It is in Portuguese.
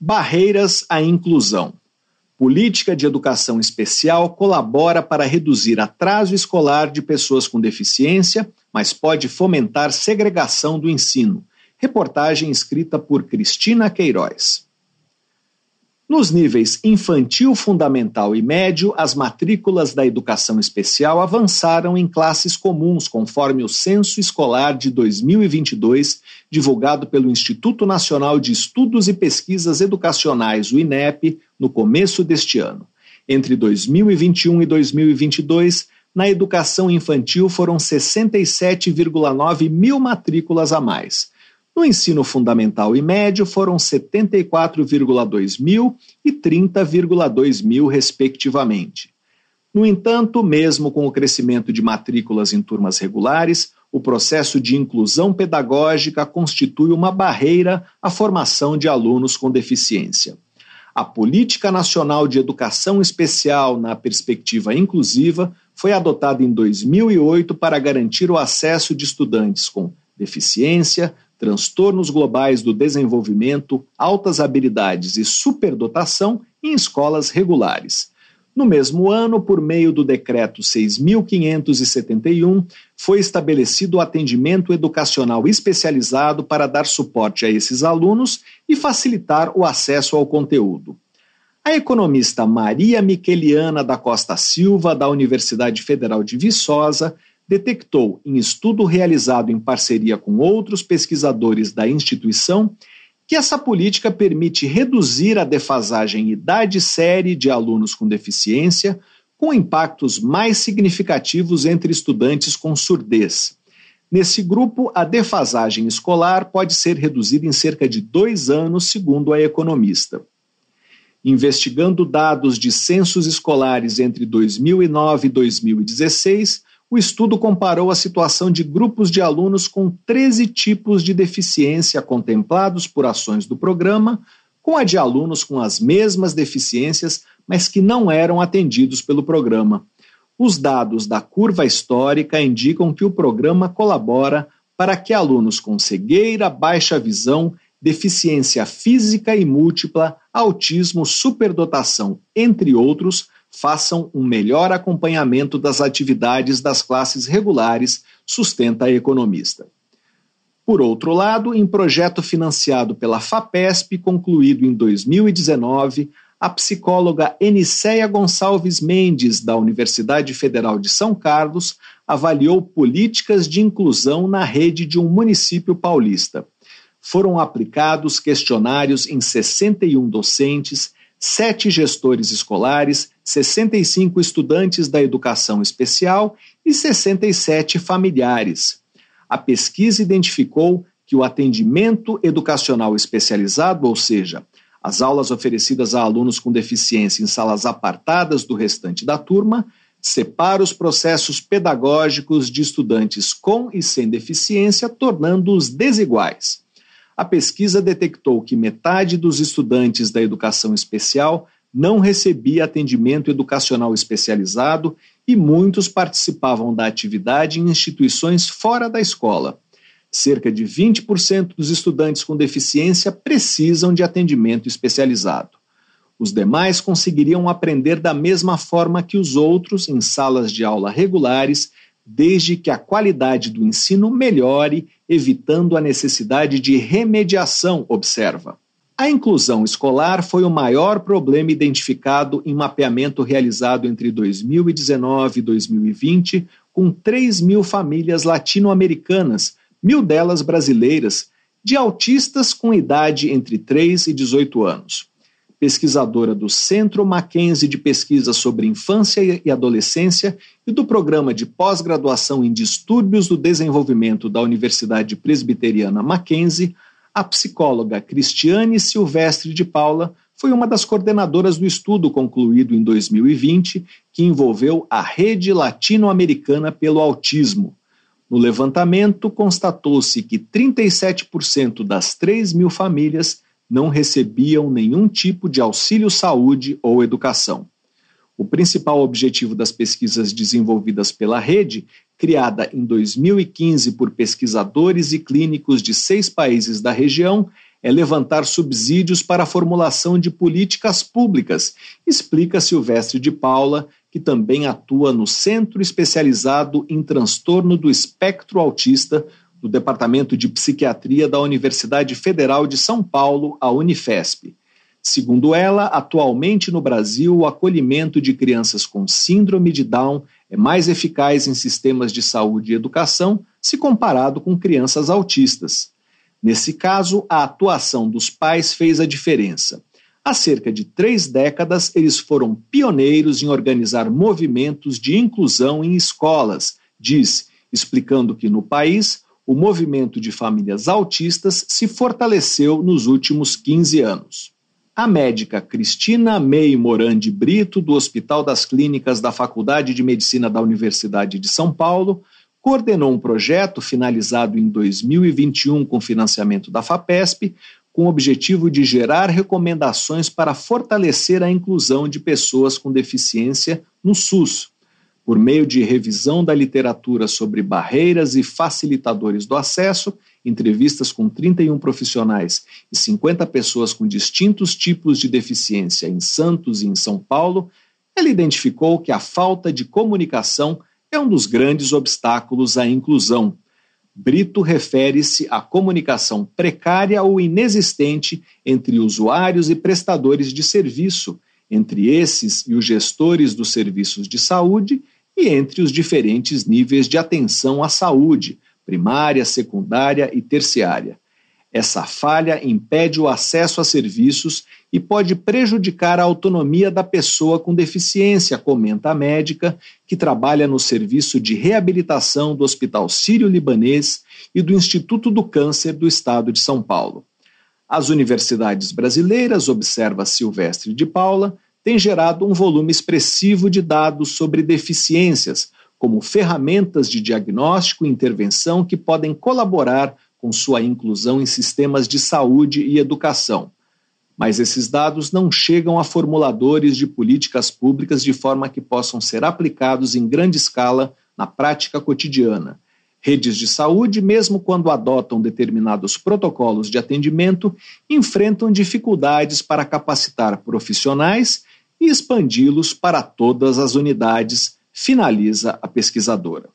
Barreiras à inclusão. Política de educação especial colabora para reduzir atraso escolar de pessoas com deficiência, mas pode fomentar segregação do ensino. Reportagem escrita por Cristina Queiroz. Nos níveis infantil, fundamental e médio, as matrículas da educação especial avançaram em classes comuns, conforme o Censo Escolar de 2022, divulgado pelo Instituto Nacional de Estudos e Pesquisas Educacionais, o INEP, no começo deste ano. Entre 2021 e 2022, na educação infantil foram 67,9 mil matrículas a mais. No ensino fundamental e médio foram 74,2 mil e 30,2 mil, respectivamente. No entanto, mesmo com o crescimento de matrículas em turmas regulares, o processo de inclusão pedagógica constitui uma barreira à formação de alunos com deficiência. A Política Nacional de Educação Especial na Perspectiva Inclusiva foi adotada em 2008 para garantir o acesso de estudantes com deficiência, transtornos globais do desenvolvimento, altas habilidades e superdotação em escolas regulares. No mesmo ano, por meio do Decreto 6.571, foi estabelecido o atendimento educacional especializado para dar suporte a esses alunos e facilitar o acesso ao conteúdo. A economista Maria Miqueliana da Costa Silva, da Universidade Federal de Viçosa, detectou, em estudo realizado em parceria com outros pesquisadores da instituição, que essa política permite reduzir a defasagem idade-série de alunos com deficiência, com impactos mais significativos entre estudantes com surdez. Nesse grupo, a defasagem escolar pode ser reduzida em cerca de dois anos, segundo a economista. Investigando dados de censos escolares entre 2009 e 2016, o estudo comparou a situação de grupos de alunos com 13 tipos de deficiência contemplados por ações do programa com a de alunos com as mesmas deficiências, mas que não eram atendidos pelo programa. Os dados da curva histórica indicam que o programa colabora para que alunos com cegueira, baixa visão, deficiência física e múltipla, autismo, superdotação, entre outros, façam um melhor acompanhamento das atividades das classes regulares, sustenta a economista. Por outro lado, em projeto financiado pela FAPESP, concluído em 2019, a psicóloga Eniceia Gonçalves Mendes, da Universidade Federal de São Carlos, avaliou políticas de inclusão na rede de um município paulista. Foram aplicados questionários em 61 docentes sete gestores escolares, 65 estudantes da educação especial e 67 familiares. A pesquisa identificou que o atendimento educacional especializado, ou seja, as aulas oferecidas a alunos com deficiência em salas apartadas do restante da turma, separa os processos pedagógicos de estudantes com e sem deficiência, tornando-os desiguais a pesquisa detectou que metade dos estudantes da educação especial não recebia atendimento educacional especializado e muitos participavam da atividade em instituições fora da escola. Cerca de 20% dos estudantes com deficiência precisam de atendimento especializado. Os demais conseguiriam aprender da mesma forma que os outros em salas de aula regulares desde que a qualidade do ensino melhore, evitando a necessidade de remediação, observa. A inclusão escolar foi o maior problema identificado em mapeamento realizado entre 2019 e 2020, com 3 mil famílias latino-americanas, mil delas brasileiras, de autistas com idade entre 3 e 18 anos pesquisadora do Centro Mackenzie de Pesquisa sobre Infância e Adolescência e do Programa de Pós-Graduação em Distúrbios do Desenvolvimento da Universidade Presbiteriana Mackenzie, a psicóloga Cristiane Silvestre de Paula foi uma das coordenadoras do estudo concluído em 2020, que envolveu a Rede Latino-Americana pelo Autismo. No levantamento, constatou-se que 37% das 3 mil famílias não recebiam nenhum tipo de auxílio saúde ou educação. O principal objetivo das pesquisas desenvolvidas pela rede, criada em 2015 por pesquisadores e clínicos de seis países da região, é levantar subsídios para a formulação de políticas públicas, explica Silvestre de Paula, que também atua no Centro Especializado em Transtorno do Espectro Autista do Departamento de Psiquiatria da Universidade Federal de São Paulo, a Unifesp. Segundo ela, atualmente no Brasil, o acolhimento de crianças com síndrome de Down é mais eficaz em sistemas de saúde e educação se comparado com crianças autistas. Nesse caso, a atuação dos pais fez a diferença. Há cerca de três décadas, eles foram pioneiros em organizar movimentos de inclusão em escolas, diz, explicando que no país o movimento de famílias autistas se fortaleceu nos últimos 15 anos. A médica Cristina May Morandi Brito, do Hospital das Clínicas da Faculdade de Medicina da Universidade de São Paulo, coordenou um projeto finalizado em 2021 com financiamento da FAPESP, com o objetivo de gerar recomendações para fortalecer a inclusão de pessoas com deficiência no SUS, por meio de revisão da literatura sobre barreiras e facilitadores do acesso, entrevistas com 31 profissionais e 50 pessoas com distintos tipos de deficiência em Santos e em São Paulo, ela identificou que a falta de comunicação é um dos grandes obstáculos à inclusão. Brito refere-se à comunicação precária ou inexistente entre usuários e prestadores de serviço, entre esses e os gestores dos serviços de saúde e entre os diferentes níveis de atenção à saúde, primária, secundária e terciária. Essa falha impede o acesso a serviços e pode prejudicar a autonomia da pessoa com deficiência, comenta a médica, que trabalha no serviço de reabilitação do Hospital Sírio-Libanês e do Instituto do Câncer do Estado de São Paulo. As universidades brasileiras, observa Silvestre de Paula, tem gerado um volume expressivo de dados sobre deficiências, como ferramentas de diagnóstico e intervenção que podem colaborar com sua inclusão em sistemas de saúde e educação. Mas esses dados não chegam a formuladores de políticas públicas de forma que possam ser aplicados em grande escala na prática cotidiana. Redes de saúde, mesmo quando adotam determinados protocolos de atendimento, enfrentam dificuldades para capacitar profissionais e expandi-los para todas as unidades, finaliza a pesquisadora.